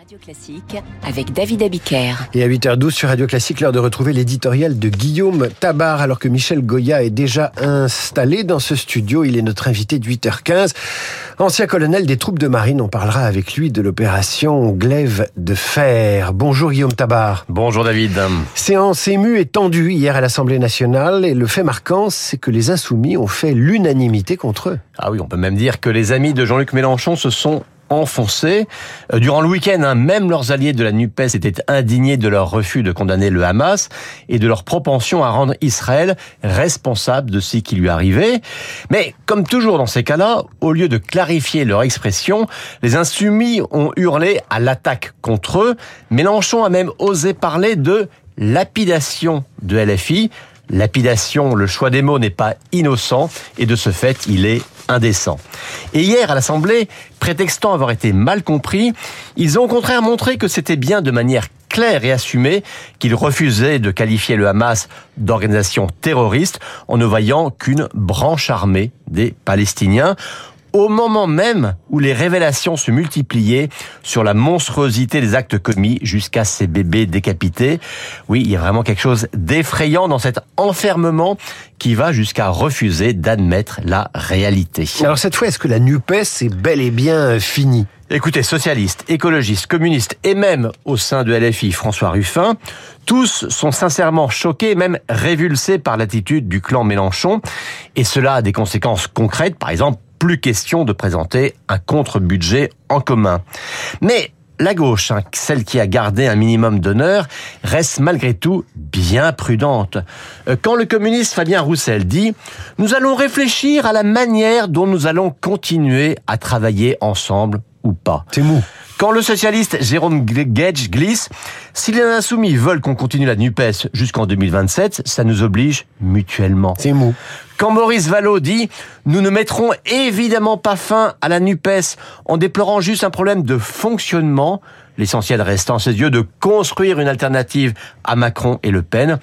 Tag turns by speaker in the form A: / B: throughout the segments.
A: Radio Classique avec David Abiker.
B: Et à 8h12 sur Radio Classique, l'heure de retrouver l'éditorial de Guillaume Tabar, alors que Michel Goya est déjà installé dans ce studio. Il est notre invité de 8h15. Ancien colonel des troupes de marine, on parlera avec lui de l'opération Glaive de fer. Bonjour Guillaume Tabar.
C: Bonjour David.
B: Séance émue et tendue hier à l'Assemblée nationale et le fait marquant, c'est que les insoumis ont fait l'unanimité contre eux.
C: Ah oui, on peut même dire que les amis de Jean-Luc Mélenchon se sont enfoncés. Euh, durant le week-end, hein, même leurs alliés de la NUPES étaient indignés de leur refus de condamner le Hamas et de leur propension à rendre Israël responsable de ce qui lui arrivait. Mais comme toujours dans ces cas-là, au lieu de clarifier leur expression, les insoumis ont hurlé à l'attaque contre eux. Mélenchon a même osé parler de lapidation de LFI. Lapidation, le choix des mots n'est pas innocent et de ce fait, il est indécent. Et hier, à l'Assemblée, prétextant avoir été mal compris, ils ont au contraire montré que c'était bien de manière claire et assumée qu'ils refusaient de qualifier le Hamas d'organisation terroriste en ne voyant qu'une branche armée des Palestiniens au moment même où les révélations se multipliaient sur la monstruosité des actes commis jusqu'à ces bébés décapités. Oui, il y a vraiment quelque chose d'effrayant dans cet enfermement qui va jusqu'à refuser d'admettre la réalité.
B: Alors cette fois, est-ce que la NUPES est bel et bien finie?
C: Écoutez, socialistes, écologistes, communistes et même au sein de LFI François Ruffin, tous sont sincèrement choqués, même révulsés par l'attitude du clan Mélenchon. Et cela a des conséquences concrètes, par exemple plus question de présenter un contre-budget en commun. Mais la gauche, hein, celle qui a gardé un minimum d'honneur, reste malgré tout bien prudente. Euh, quand le communiste Fabien Roussel dit ⁇ Nous allons réfléchir à la manière dont nous allons continuer à travailler ensemble ou pas.
B: C'est mou.
C: Quand le socialiste Jérôme Gage glisse, si les insoumis veulent qu'on continue la NUPES jusqu'en 2027, ça nous oblige mutuellement.
B: C'est mou.
C: Quand Maurice Vallot dit nous ne mettrons évidemment pas fin à la NUPES en déplorant juste un problème de fonctionnement, l'essentiel restant ses yeux de construire une alternative à Macron et Le Pen.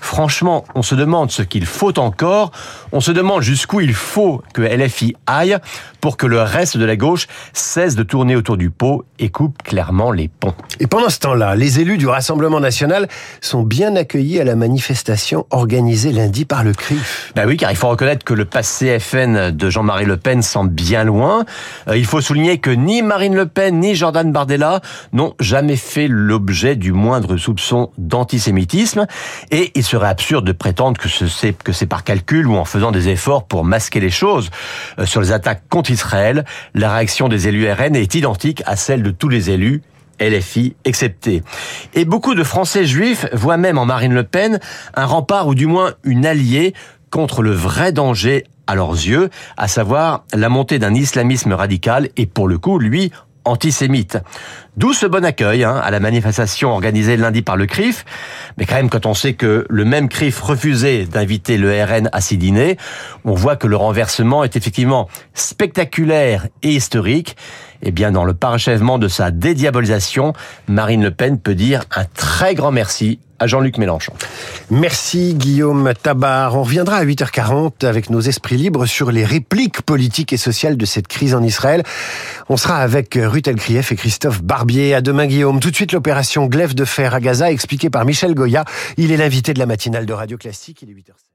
C: Franchement, on se demande ce qu'il faut encore, on se demande jusqu'où il faut que LFI aille pour que le reste de la gauche cesse de tourner autour du pot et coupe clairement les ponts.
B: Et pendant ce temps-là, les élus du Rassemblement national sont bien accueillis à la manifestation organisée lundi par le CRIF.
C: Ben oui, car il faut reconnaître que le passé FN de Jean-Marie Le Pen semble bien loin. Euh, il faut souligner que ni Marine Le Pen ni Jordan Bardella n'ont jamais fait l'objet du moindre soupçon d'antisémitisme et il serait absurde de prétendre que c'est que c'est par calcul ou en faisant des efforts pour masquer les choses. Euh, sur les attaques contre Israël, la réaction des élus RN est identique à celle de tous les élus LFI excepté. Et beaucoup de Français juifs voient même en Marine Le Pen un rempart ou du moins une alliée contre le vrai danger à leurs yeux, à savoir la montée d'un islamisme radical et pour le coup, lui, antisémite. D'où ce bon accueil hein, à la manifestation organisée lundi par le CRIF. Mais quand même, quand on sait que le même CRIF refusait d'inviter le RN à s'y dîner, on voit que le renversement est effectivement spectaculaire et historique. Eh bien, dans le parachèvement de sa dédiabolisation, Marine Le Pen peut dire un très grand merci à Jean-Luc Mélenchon.
B: Merci Guillaume Tabar. On reviendra à 8h40 avec nos esprits libres sur les répliques politiques et sociales de cette crise en Israël. On sera avec Ruth Elkrief et Christophe Barbier. À demain Guillaume. Tout de suite l'opération Glaive de fer à Gaza expliquée par Michel Goya. Il est l'invité de la matinale de Radio Classique. Il est 8h.